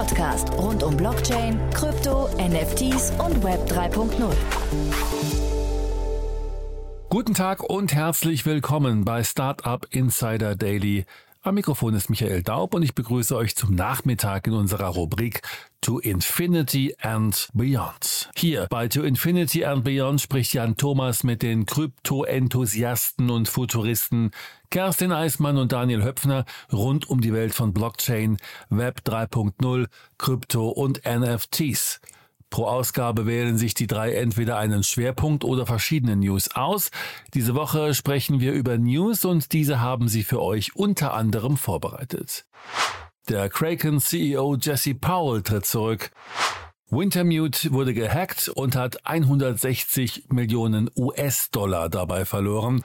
Podcast rund um Blockchain, Krypto, NFTs und Web 3.0. Guten Tag und herzlich willkommen bei Startup Insider Daily. Am Mikrofon ist Michael Daub und ich begrüße euch zum Nachmittag in unserer Rubrik To Infinity and Beyond. Hier bei To Infinity and Beyond spricht Jan Thomas mit den Krypto-Enthusiasten und Futuristen Kerstin Eismann und Daniel Höpfner rund um die Welt von Blockchain, Web 3.0, Krypto und NFTs. Pro Ausgabe wählen sich die drei entweder einen Schwerpunkt oder verschiedene News aus. Diese Woche sprechen wir über News und diese haben sie für euch unter anderem vorbereitet. Der Kraken CEO Jesse Powell tritt zurück. Wintermute wurde gehackt und hat 160 Millionen US-Dollar dabei verloren.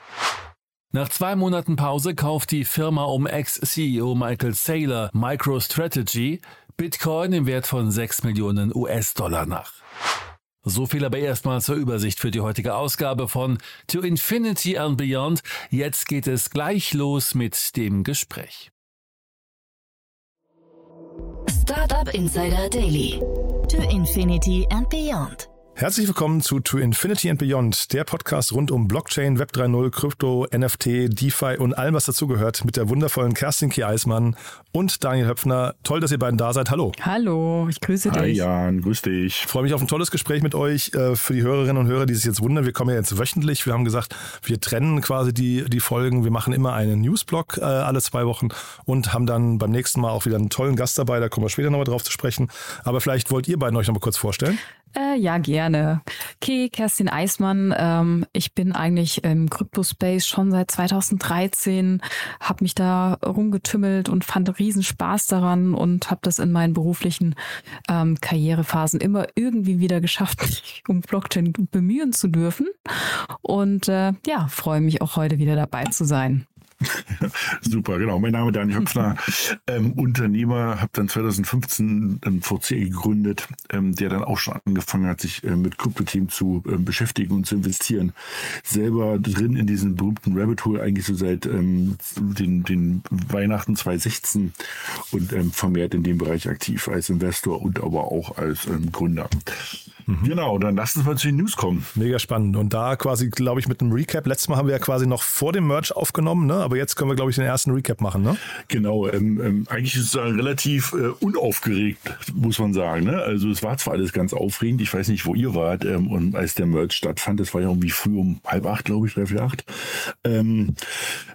Nach zwei Monaten Pause kauft die Firma um Ex-CEO Michael Saylor MicroStrategy Bitcoin im Wert von 6 Millionen US-Dollar nach. So viel aber erstmal zur Übersicht für die heutige Ausgabe von To Infinity and Beyond. Jetzt geht es gleich los mit dem Gespräch. Startup Insider Daily. To Infinity and Beyond. Herzlich willkommen zu To Infinity and Beyond, der Podcast rund um Blockchain, Web 3.0, Krypto, NFT, DeFi und allem, was dazugehört, mit der wundervollen Kerstin K. Eismann und Daniel Höpfner. Toll, dass ihr beiden da seid. Hallo. Hallo, ich grüße dich. Hi Jan, grüß dich. Ich freue mich auf ein tolles Gespräch mit euch. Äh, für die Hörerinnen und Hörer, die sich jetzt wundern, wir kommen ja jetzt wöchentlich. Wir haben gesagt, wir trennen quasi die, die Folgen. Wir machen immer einen Newsblog äh, alle zwei Wochen und haben dann beim nächsten Mal auch wieder einen tollen Gast dabei. Da kommen wir später nochmal drauf zu sprechen. Aber vielleicht wollt ihr beiden euch nochmal kurz vorstellen. Äh, ja, gerne. Okay, Kerstin Eismann. Ähm, ich bin eigentlich im Kryptospace schon seit 2013, habe mich da rumgetümmelt und fand riesen Spaß daran und habe das in meinen beruflichen ähm, Karrierephasen immer irgendwie wieder geschafft, mich um Blockchain bemühen zu dürfen. Und äh, ja, freue mich auch heute wieder dabei zu sein. Super, genau. Mein Name ist Daniel Höpfner, ähm, Unternehmer, habe dann 2015 einen VC gegründet, ähm, der dann auch schon angefangen hat, sich äh, mit Krypto-Themen zu äh, beschäftigen und zu investieren. Selber drin in diesem berühmten Rabbit Hole eigentlich so seit ähm, den, den Weihnachten 2016 und ähm, vermehrt in dem Bereich aktiv als Investor und aber auch als ähm, Gründer. Mhm. Genau, dann lass uns mal zu den News kommen. Mega spannend. Und da quasi, glaube ich, mit einem Recap. Letztes Mal haben wir ja quasi noch vor dem Merch aufgenommen, ne? aber jetzt können wir, glaube ich, den ersten Recap machen. Ne? Genau, ähm, ähm, eigentlich ist es relativ äh, unaufgeregt, muss man sagen. Ne? Also es war zwar alles ganz aufregend, ich weiß nicht, wo ihr wart, ähm, und als der Merch stattfand, das war ja irgendwie früh um halb acht, glaube ich, drei, vier, acht. Ähm,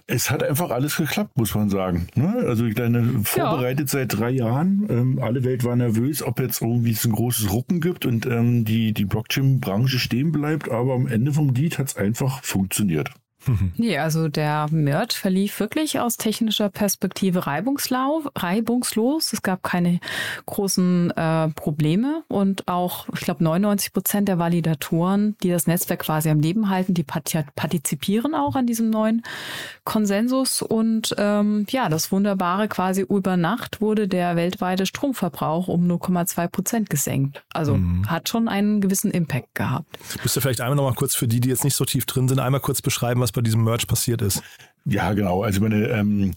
es hat einfach alles geklappt, muss man sagen. Ne? Also ich meine, vorbereitet ja. seit drei Jahren. Ähm, alle Welt war nervös, ob jetzt irgendwie es ein großes Rucken gibt und ähm, die, die Blockchain-Branche stehen bleibt, aber am Ende vom Lied hat es einfach funktioniert. Nee, also der Merch verlief wirklich aus technischer Perspektive reibungslos. Es gab keine großen äh, Probleme und auch, ich glaube, 99 Prozent der Validatoren, die das Netzwerk quasi am Leben halten, die partizipieren auch an diesem neuen Konsensus. Und ähm, ja, das Wunderbare quasi über Nacht wurde der weltweite Stromverbrauch um 0,2 Prozent gesenkt. Also mhm. hat schon einen gewissen Impact gehabt. Müsst ihr vielleicht einmal noch mal kurz für die, die jetzt nicht so tief drin sind, einmal kurz beschreiben, was bei diesem Merch passiert ist. Ja, genau. Also meine, ähm,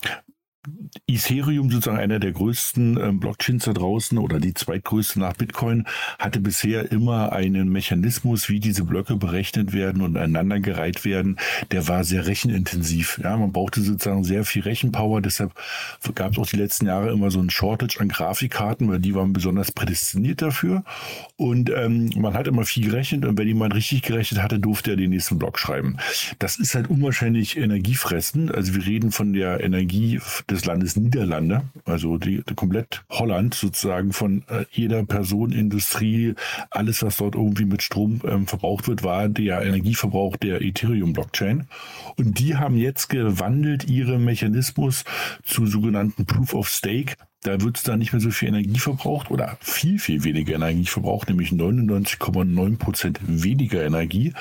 Ethereum, sozusagen einer der größten ähm, Blockchains da draußen oder die zweitgrößte nach Bitcoin, hatte bisher immer einen Mechanismus, wie diese Blöcke berechnet werden und aneinandergereiht werden. Der war sehr rechenintensiv. Ja, man brauchte sozusagen sehr viel Rechenpower. Deshalb gab es auch die letzten Jahre immer so ein Shortage an Grafikkarten, weil die waren besonders prädestiniert dafür. Und ähm, man hat immer viel gerechnet und wenn jemand richtig gerechnet hatte, durfte er den nächsten Block schreiben. Das ist halt unwahrscheinlich energiefressend. Also wir reden von der Energie des des Landes Niederlande, also die, die komplett Holland sozusagen von äh, jeder Person, Industrie, alles, was dort irgendwie mit Strom ähm, verbraucht wird, war der Energieverbrauch der Ethereum-Blockchain. Und die haben jetzt gewandelt ihre Mechanismus zu sogenannten Proof of Stake da wird es dann nicht mehr so viel Energie verbraucht oder viel, viel weniger Energie verbraucht, nämlich 99,9 Prozent weniger Energie,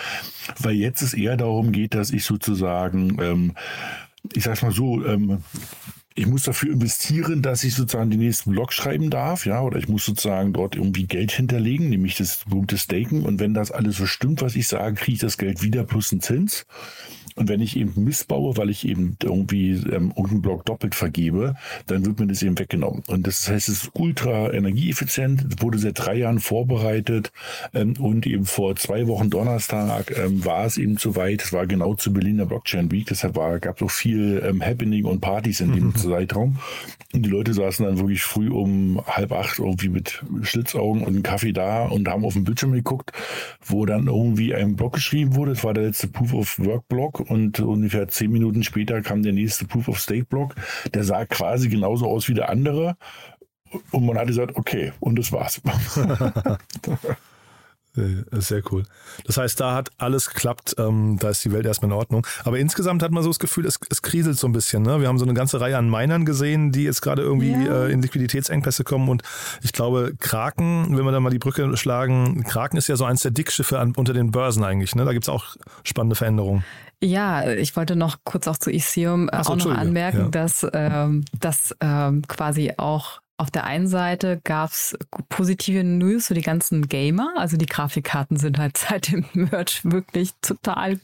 weil jetzt es eher darum geht, dass ich sozusagen, ähm, ich sag's mal so, ähm, ich muss dafür investieren, dass ich sozusagen den nächsten Blog schreiben darf, ja, oder ich muss sozusagen dort irgendwie Geld hinterlegen, nämlich das berühmte Staken. Und wenn das alles so stimmt, was ich sage, kriege ich das Geld wieder plus einen Zins. Und wenn ich eben missbaue, weil ich eben irgendwie ähm, irgendeinen Block doppelt vergebe, dann wird mir das eben weggenommen. Und das heißt, es ist ultra energieeffizient, wurde seit drei Jahren vorbereitet ähm, und eben vor zwei Wochen Donnerstag ähm, war es eben soweit. Es war genau zu Berliner Blockchain Week, deshalb war, gab es auch viel ähm, Happening und Partys in dem mhm. Zeitraum. Und die Leute saßen dann wirklich früh um halb acht irgendwie mit Schlitzaugen und einem Kaffee da und haben auf den Bildschirm geguckt, wo dann irgendwie ein Blog geschrieben wurde. Es war der letzte Proof of Work Blog und ungefähr zehn Minuten später kam der nächste Proof of Stake Block. Der sah quasi genauso aus wie der andere. Und man hat gesagt, okay, und das war's. Äh, sehr cool. Das heißt, da hat alles geklappt, ähm, da ist die Welt erstmal in Ordnung. Aber insgesamt hat man so das Gefühl, es, es kriselt so ein bisschen. Ne? Wir haben so eine ganze Reihe an Minern gesehen, die jetzt gerade irgendwie ja. äh, in Liquiditätsengpässe kommen. Und ich glaube, Kraken, wenn wir da mal die Brücke schlagen, Kraken ist ja so eins der Dickschiffe an, unter den Börsen eigentlich. Ne? Da gibt es auch spannende Veränderungen. Ja, ich wollte noch kurz auch zu Ethereum äh, so, auch noch anmerken, ja. dass ähm, das ähm, quasi auch auf der einen Seite gab es positive News für die ganzen Gamer. Also die Grafikkarten sind halt seit dem Merch wirklich total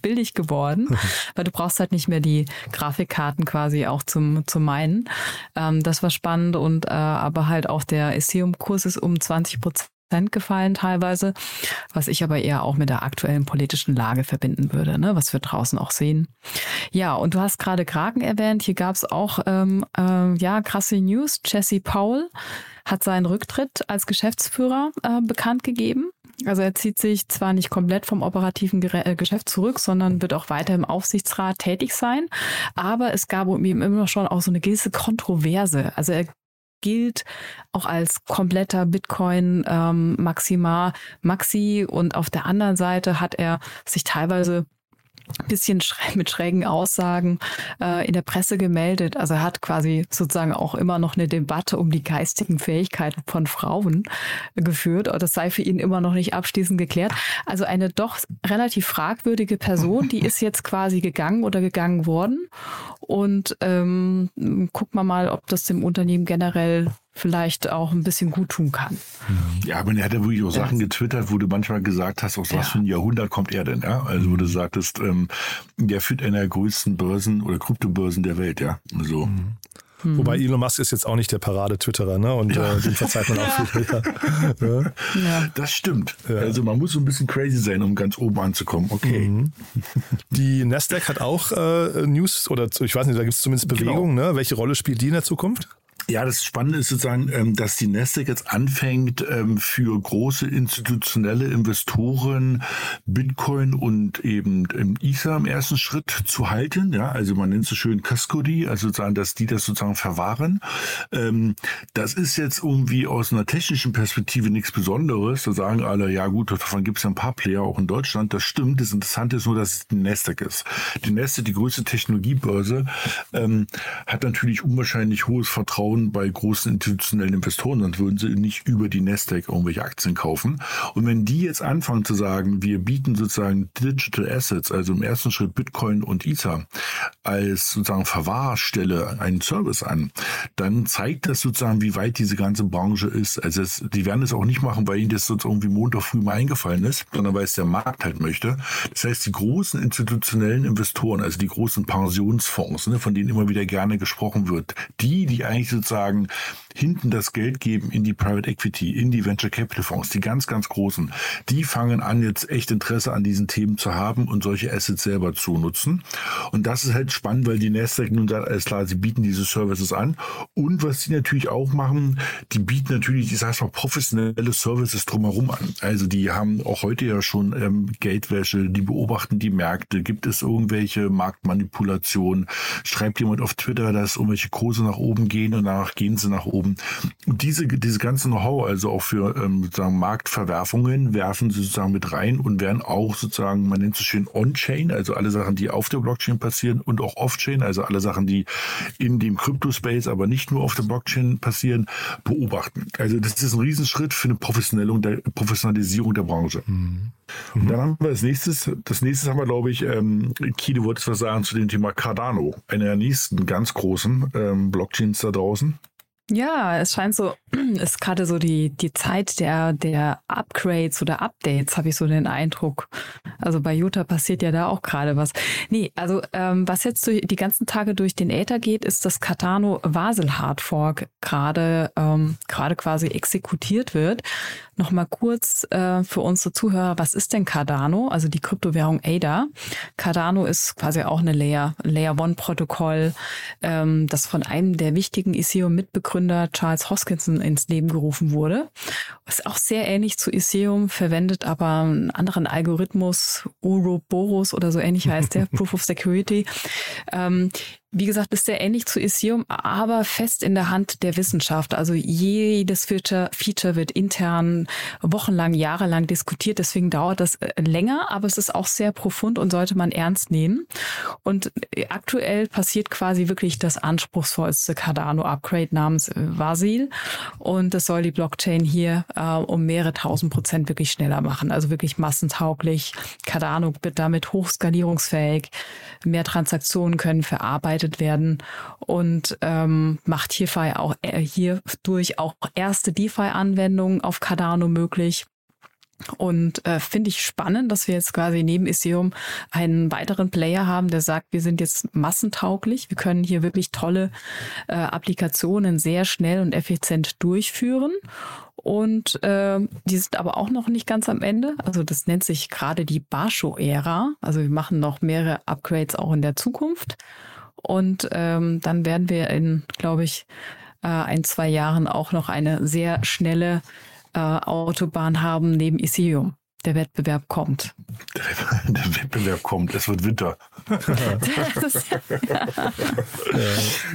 billig geworden, weil du brauchst halt nicht mehr die Grafikkarten quasi auch zum, zum Meinen. Ähm, das war spannend und äh, aber halt auch der Ethereum-Kurs ist um 20 Prozent gefallen teilweise, was ich aber eher auch mit der aktuellen politischen Lage verbinden würde, ne, was wir draußen auch sehen. Ja, und du hast gerade Kraken erwähnt, hier gab es auch ähm, äh, ja krasse News. Jesse Powell hat seinen Rücktritt als Geschäftsführer äh, bekannt gegeben. Also er zieht sich zwar nicht komplett vom operativen äh, Geschäft zurück, sondern wird auch weiter im Aufsichtsrat tätig sein. Aber es gab um ihn immer schon auch so eine gewisse Kontroverse. Also er gilt auch als kompletter Bitcoin ähm, Maxima Maxi und auf der anderen Seite hat er sich teilweise bisschen mit schrägen Aussagen äh, in der Presse gemeldet. Also er hat quasi sozusagen auch immer noch eine Debatte um die geistigen Fähigkeiten von Frauen geführt. Das sei für ihn immer noch nicht abschließend geklärt. Also eine doch relativ fragwürdige Person, die ist jetzt quasi gegangen oder gegangen worden. Und ähm, gucken wir mal, ob das dem Unternehmen generell vielleicht auch ein bisschen gut tun kann. Ja, aber er hat ja wirklich auch Sachen getwittert, wo du manchmal gesagt hast, aus ja. was für ein Jahrhundert kommt er denn, ja? Also wo du sagtest, ähm, der führt einer der größten Börsen oder Kryptobörsen der Welt, ja. Also. Mhm. Mhm. Wobei Elon Musk ist jetzt auch nicht der Parade-Twitterer, ne? Und ja. äh, den verzeiht man auch viel. Ja. ja. Das stimmt. Ja. Also man muss so ein bisschen crazy sein, um ganz oben anzukommen. Okay. Mhm. Die Nasdaq hat auch äh, News oder ich weiß nicht, da gibt es zumindest genau. Bewegung, genau. ne? Welche Rolle spielt die in der Zukunft? Ja, das Spannende ist sozusagen, ähm, dass die Nasdaq jetzt anfängt, ähm, für große institutionelle Investoren Bitcoin und eben Ether im ersten Schritt zu halten. Ja, also man nennt es so schön Custody, also sozusagen, dass die das sozusagen verwahren. Ähm, das ist jetzt irgendwie aus einer technischen Perspektive nichts Besonderes. Da sagen alle, ja gut, davon gibt es ja ein paar Player auch in Deutschland. Das stimmt. Das Interessante ist nur, dass es die Nasdaq ist. Die Nasdaq, die größte Technologiebörse, hat natürlich unwahrscheinlich hohes Vertrauen Bei großen institutionellen Investoren, sonst würden sie nicht über die Nasdaq irgendwelche Aktien kaufen. Und wenn die jetzt anfangen zu sagen, wir bieten sozusagen Digital Assets, also im ersten Schritt Bitcoin und Ether, als sozusagen Verwahrstelle einen Service an, dann zeigt das sozusagen, wie weit diese ganze Branche ist. Also es, die werden es auch nicht machen, weil ihnen das sozusagen irgendwie Montag früh mal eingefallen ist, sondern weil es der Markt halt möchte. Das heißt, die großen institutionellen Investoren, also die großen Pensionsfonds, ne, von denen immer wieder gerne gesprochen wird, die, die eigentlich sozusagen hinten das Geld geben in die Private Equity, in die Venture Capital Fonds, die ganz, ganz großen, die fangen an, jetzt echt Interesse an diesen Themen zu haben und solche Assets selber zu nutzen. Und das ist halt spannend, weil die Nasdaq nun sagt, alles klar, sie bieten diese Services an. Und was sie natürlich auch machen, die bieten natürlich, ich sage mal, professionelle Services drumherum an. Also die haben auch heute ja schon ähm, Geldwäsche, die beobachten die Märkte. Gibt es irgendwelche Marktmanipulationen? Schreibt jemand auf Twitter, dass irgendwelche Kurse nach oben gehen und danach gehen sie nach oben. Und diese, diese ganze Know-how, also auch für ähm, sozusagen Marktverwerfungen, werfen sie sozusagen mit rein und werden auch sozusagen, man nennt es schön On-Chain, also alle Sachen, die auf der Blockchain passieren und auch Off-Chain, also alle Sachen, die in dem Crypto-Space, aber nicht nur auf der Blockchain passieren, beobachten. Also das ist ein Riesenschritt für eine Professionalisierung der Branche. Mhm. Und dann haben wir als nächstes, das nächste haben wir, glaube ich, ähm, Key, du wolltest was sagen zu dem Thema Cardano, einer der nächsten ganz großen ähm, Blockchains da draußen. Ja, es scheint so, ist gerade so die, die Zeit der, der Upgrades oder Updates, habe ich so den Eindruck. Also bei Jutta passiert ja da auch gerade was. Nee, also ähm, was jetzt durch, die ganzen Tage durch den Äther geht, ist, dass Cardano Vasel Hard Fork gerade ähm, gerade quasi exekutiert wird. Nochmal kurz äh, für unsere Zuhörer, was ist denn Cardano? Also die Kryptowährung ADA. Cardano ist quasi auch eine Layer, Layer One Protokoll, ähm, das von einem der wichtigen Ethereum-Mitbegründer Charles Hoskinson ins Leben gerufen wurde. Ist auch sehr ähnlich zu Ethereum, verwendet aber einen anderen Algorithmus, Ouroboros oder so ähnlich heißt der, Proof of Security. Ähm, wie gesagt, ist sehr ähnlich zu Ethereum, aber fest in der Hand der Wissenschaft. Also jedes Feature, Feature wird intern wochenlang, jahrelang diskutiert. Deswegen dauert das äh, länger, aber es ist auch sehr profund und sollte man ernst nehmen. Und äh, aktuell passiert quasi wirklich das anspruchsvollste Cardano-Upgrade namens äh, Vasil. Und das soll die Blockchain hier äh, um mehrere tausend Prozent wirklich schneller machen. Also wirklich massentauglich. Cardano wird damit hochskalierungsfähig. Mehr Transaktionen können verarbeitet begleitet werden und ähm, macht hierfür auch äh, hierdurch auch erste DeFi-Anwendungen auf Cardano möglich. Und äh, finde ich spannend, dass wir jetzt quasi neben Ethereum einen weiteren Player haben, der sagt, wir sind jetzt massentauglich. Wir können hier wirklich tolle äh, Applikationen sehr schnell und effizient durchführen. Und äh, die sind aber auch noch nicht ganz am Ende. Also das nennt sich gerade die Basho-Ära. Also wir machen noch mehrere Upgrades auch in der Zukunft. Und ähm, dann werden wir in, glaube ich, äh, ein, zwei Jahren auch noch eine sehr schnelle äh, Autobahn haben neben Ethereum der Wettbewerb kommt. Der, Wettbewerb kommt, es wird Winter. ist, ja.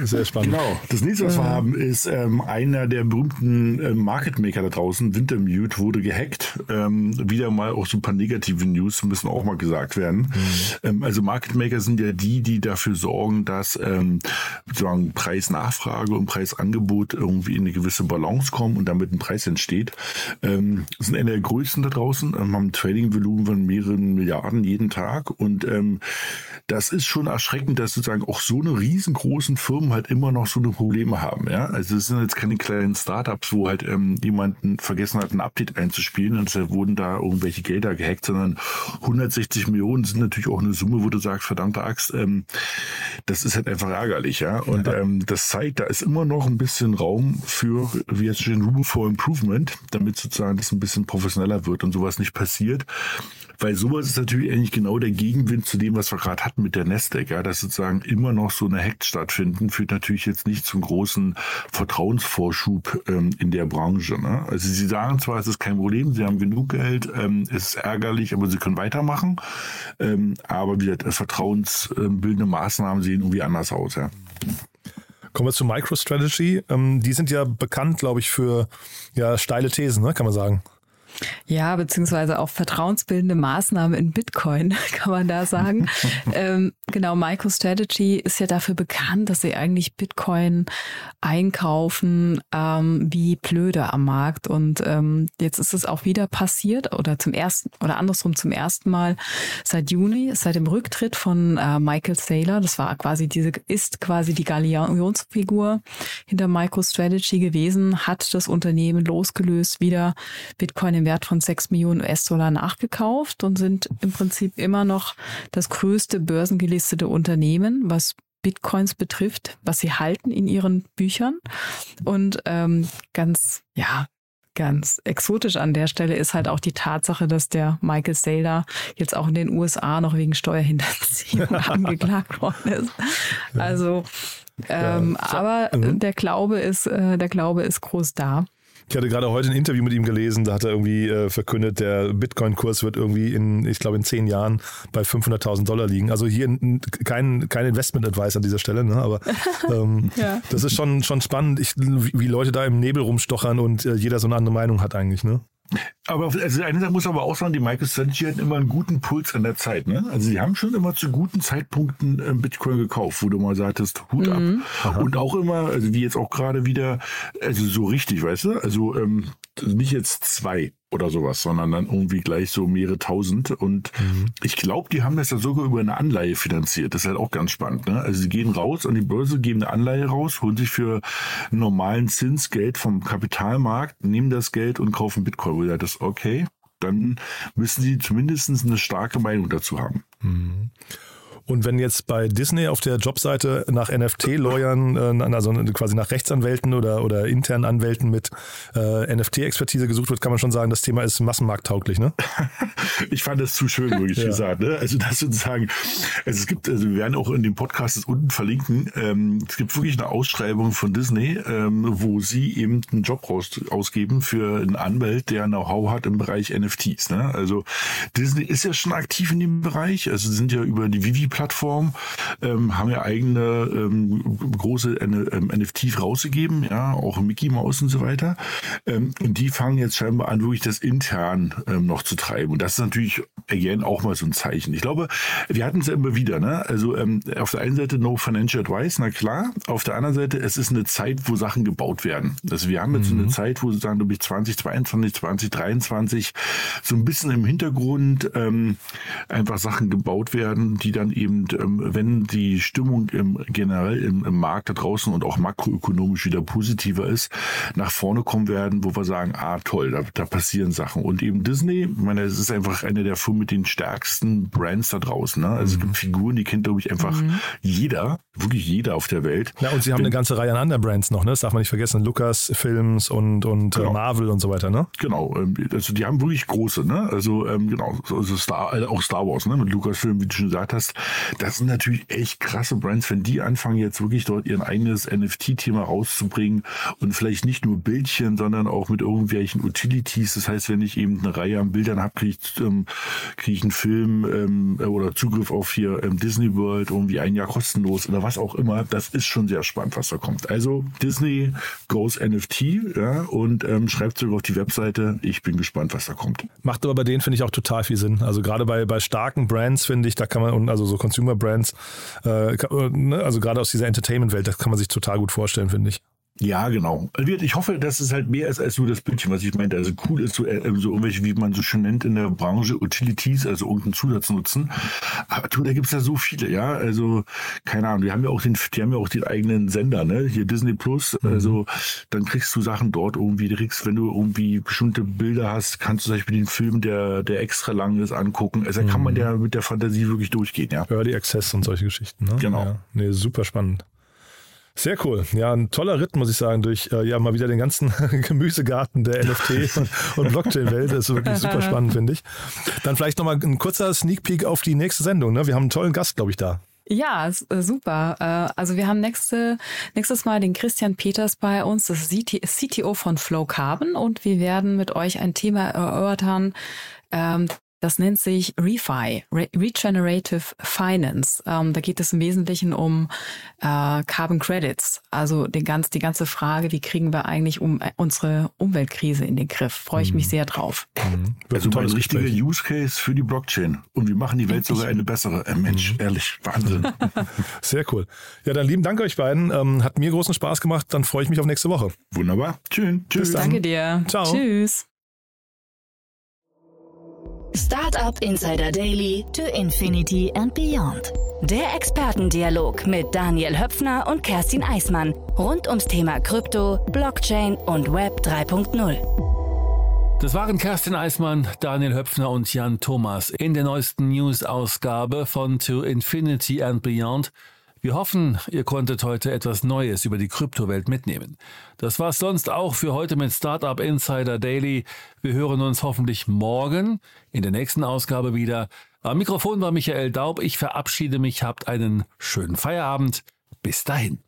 sehr spannend. Genau. Das nächste, was wir haben, ist ähm, einer der berühmten äh, Market Maker da draußen, Wintermute, wurde gehackt. Ähm, wieder mal auch so ein paar negative News müssen auch mal gesagt werden. Mhm. Ähm, also Market Maker sind ja die, die dafür sorgen, dass ähm, sozusagen Preis-Nachfrage und Preisangebot irgendwie in eine gewisse Balance kommen und damit ein Preis entsteht. Ähm, sind einer der größten da draußen ähm, haben ein Trading-Volumen von mehreren Milliarden jeden Tag. Und ähm, das ist schon erschreckend, dass sozusagen auch so eine riesengroßen Firmen halt immer noch so eine Probleme haben. Ja? Also es sind jetzt keine kleinen Startups, wo halt ähm, jemanden vergessen hat, ein Update einzuspielen und deshalb wurden da irgendwelche Gelder gehackt, sondern 160 Millionen sind natürlich auch eine Summe, wo du sagst, verdammte Axt, ähm, das ist halt einfach ärgerlich. Ja? Und ähm, das zeigt, da ist immer noch ein bisschen Raum für, wie jetzt schon Room for Improvement, damit sozusagen das ein bisschen professioneller wird und sowas nicht passiert passiert. Weil sowas ist natürlich eigentlich genau der Gegenwind zu dem, was wir gerade hatten mit der Nasdaq. Ja, dass sozusagen immer noch so eine Hacks stattfinden, führt natürlich jetzt nicht zum großen Vertrauensvorschub ähm, in der Branche. Ne? Also sie sagen zwar, es ist kein Problem, sie haben genug Geld, ähm, es ist ärgerlich, aber sie können weitermachen. Ähm, aber wie gesagt, vertrauensbildende Maßnahmen sehen irgendwie anders aus. Ja. Kommen wir zu MicroStrategy. Ähm, die sind ja bekannt, glaube ich, für ja, steile Thesen, ne? kann man sagen. Ja, beziehungsweise auch vertrauensbildende Maßnahmen in Bitcoin, kann man da sagen. ähm, genau, MicroStrategy ist ja dafür bekannt, dass sie eigentlich Bitcoin einkaufen ähm, wie blöde am Markt. Und ähm, jetzt ist es auch wieder passiert oder zum ersten oder andersrum zum ersten Mal seit Juni, seit dem Rücktritt von äh, Michael Saylor. Das war quasi diese, ist quasi die Galionsfigur hinter MicroStrategy gewesen, hat das Unternehmen losgelöst, wieder Bitcoin im Wert von 6 Millionen US-Dollar nachgekauft und sind im Prinzip immer noch das größte börsengelistete Unternehmen, was Bitcoins betrifft, was sie halten in ihren Büchern. Und ähm, ganz, ja, ganz exotisch an der Stelle ist halt auch die Tatsache, dass der Michael Saylor jetzt auch in den USA noch wegen Steuerhinterziehung angeklagt worden ist. Also, ähm, ja, so, aber mhm. der Glaube ist, äh, der Glaube ist groß da. Ich hatte gerade heute ein Interview mit ihm gelesen, da hat er irgendwie äh, verkündet, der Bitcoin-Kurs wird irgendwie in, ich glaube, in zehn Jahren bei 500.000 Dollar liegen. Also hier kein, kein Investment-Advice an dieser Stelle, ne? aber ähm, ja. das ist schon, schon spannend, ich, wie Leute da im Nebel rumstochern und äh, jeder so eine andere Meinung hat eigentlich. Ne? Aber also eine Sache muss aber auch sagen, die MicroStrategy hatten immer einen guten Puls an der Zeit. Ne? Also sie haben schon immer zu guten Zeitpunkten äh, Bitcoin gekauft, wo du mal sagtest, Hut mhm. ab. Und auch immer, also wie jetzt auch gerade wieder, also so richtig, weißt du? Also ähm, nicht jetzt zwei oder sowas, sondern dann irgendwie gleich so mehrere tausend. Und mhm. ich glaube, die haben das ja sogar über eine Anleihe finanziert. Das ist halt auch ganz spannend. Ne? Also sie gehen raus an die Börse, geben eine Anleihe raus, holen sich für normalen Zins Geld vom Kapitalmarkt, nehmen das Geld und kaufen Bitcoin. Wo das okay, dann müssen sie zumindest eine starke Meinung dazu haben. Mhm. Und wenn jetzt bei Disney auf der Jobseite nach NFT-Lawyern, äh, also quasi nach Rechtsanwälten oder, oder internen Anwälten mit äh, NFT-Expertise gesucht wird, kann man schon sagen, das Thema ist massenmarkttauglich, ne? ich fand das zu schön, wirklich ja. gesagt. Ne? Also das sozusagen, also es gibt, also wir werden auch in dem Podcast unten verlinken, ähm, es gibt wirklich eine Ausschreibung von Disney, ähm, wo sie eben einen Job raus, ausgeben für einen Anwalt, der Know-how hat im Bereich NFTs. Ne? Also Disney ist ja schon aktiv in dem Bereich, also sind ja über die Vivi Plattform, ähm, haben ja eigene ähm, große ähm, NFTs rausgegeben, ja, auch Mickey Mouse und so weiter. Ähm, und die fangen jetzt scheinbar an, wirklich das intern ähm, noch zu treiben. Und das ist natürlich, again, auch mal so ein Zeichen. Ich glaube, wir hatten es ja immer wieder, ne? Also ähm, auf der einen Seite no financial advice, na klar. Auf der anderen Seite, es ist eine Zeit, wo Sachen gebaut werden. Also wir haben jetzt mhm. eine Zeit, wo sozusagen, glaube ich, 2022, 2023 so ein bisschen im Hintergrund ähm, einfach Sachen gebaut werden, die dann eben eben, ähm, wenn die Stimmung im, generell im, im, Markt da draußen und auch makroökonomisch wieder positiver ist, nach vorne kommen werden, wo wir sagen, ah toll, da, da passieren Sachen. Und eben Disney, ich meine, es ist einfach eine der Firmen mit den stärksten Brands da draußen. Ne? Also mhm. es gibt Figuren, die kennt, glaube ich, einfach mhm. jeder, wirklich jeder auf der Welt. Ja, und sie haben Wenn, eine ganze Reihe an anderen Brands noch, ne? Das darf man nicht vergessen. Lucas Films und, und äh, genau. Marvel und so weiter, ne? Genau, ähm, also die haben wirklich große, ne? Also ähm, genau, also Star, äh, auch Star Wars, ne? Mit Lucasfilm, wie du schon gesagt hast. Das sind natürlich echt krasse Brands, wenn die anfangen jetzt wirklich dort ihr eigenes NFT-Thema rauszubringen und vielleicht nicht nur Bildchen, sondern auch mit irgendwelchen Utilities. Das heißt, wenn ich eben eine Reihe an Bildern habe, kriege ich, ähm, krieg ich einen Film ähm, oder Zugriff auf hier ähm, Disney World irgendwie ein Jahr kostenlos oder was auch immer. Das ist schon sehr spannend, was da kommt. Also Disney goes NFT ja, und ähm, schreibt sogar auf die Webseite. Ich bin gespannt, was da kommt. Macht aber bei denen, finde ich, auch total viel Sinn. Also gerade bei, bei starken Brands, finde ich, da kann man, also so Consumer Brands, äh, ne, also gerade aus dieser Entertainment-Welt, das kann man sich total gut vorstellen, finde ich. Ja, genau. Ich hoffe, dass es halt mehr ist als nur das Bildchen, was ich meinte. Also cool ist so, äh, so irgendwelche, wie man so schön nennt in der Branche, Utilities, also irgendeinen Zusatz nutzen. Aber du, da gibt's ja so viele, ja. Also, keine Ahnung, die haben ja auch den, die haben ja auch den eigenen Sender, ne? Hier Disney Plus. Mhm. Also, dann kriegst du Sachen dort irgendwie, kriegst, wenn du irgendwie bestimmte Bilder hast, kannst du zum Beispiel den Film, der, der extra lang ist, angucken. Also, da kann man mhm. ja mit der Fantasie wirklich durchgehen, ja. Early Access und solche Geschichten, ne? Genau. Ja. Nee, super spannend. Sehr cool. Ja, ein toller Ritt, muss ich sagen, durch äh, ja mal wieder den ganzen Gemüsegarten der NFT und Blockchain-Welt. Das ist wirklich super spannend, finde ich. Dann vielleicht nochmal ein kurzer Sneak Peek auf die nächste Sendung. Ne? Wir haben einen tollen Gast, glaube ich, da. Ja, äh, super. Äh, also wir haben nächste, nächstes Mal den Christian Peters bei uns, das CTO von Flow Carbon und wir werden mit euch ein Thema erörtern, ähm, das nennt sich ReFi, Re Regenerative Finance. Ähm, da geht es im Wesentlichen um äh, Carbon Credits, also den ganz, die ganze Frage, wie kriegen wir eigentlich um äh, unsere Umweltkrise in den Griff. Freue ich mhm. mich sehr drauf. Mhm. Also ein richtiger Use Case für die Blockchain. Und wir machen die Welt sogar eine bessere. Äh, Mensch, mhm. ehrlich, Wahnsinn. sehr cool. Ja, dann lieben Dank euch beiden. Ähm, hat mir großen Spaß gemacht. Dann freue ich mich auf nächste Woche. Wunderbar. Tschüss. Tschüss. Danke dir. Ciao. Tschüss. Startup Insider Daily to Infinity and Beyond. Der Expertendialog mit Daniel Höpfner und Kerstin Eismann rund ums Thema Krypto, Blockchain und Web 3.0. Das waren Kerstin Eismann, Daniel Höpfner und Jan Thomas in der neuesten News-Ausgabe von To Infinity and Beyond wir hoffen, ihr konntet heute etwas Neues über die Kryptowelt mitnehmen. Das war's sonst auch für heute mit Startup Insider Daily. Wir hören uns hoffentlich morgen in der nächsten Ausgabe wieder. Am Mikrofon war Michael Daub. Ich verabschiede mich. Habt einen schönen Feierabend. Bis dahin.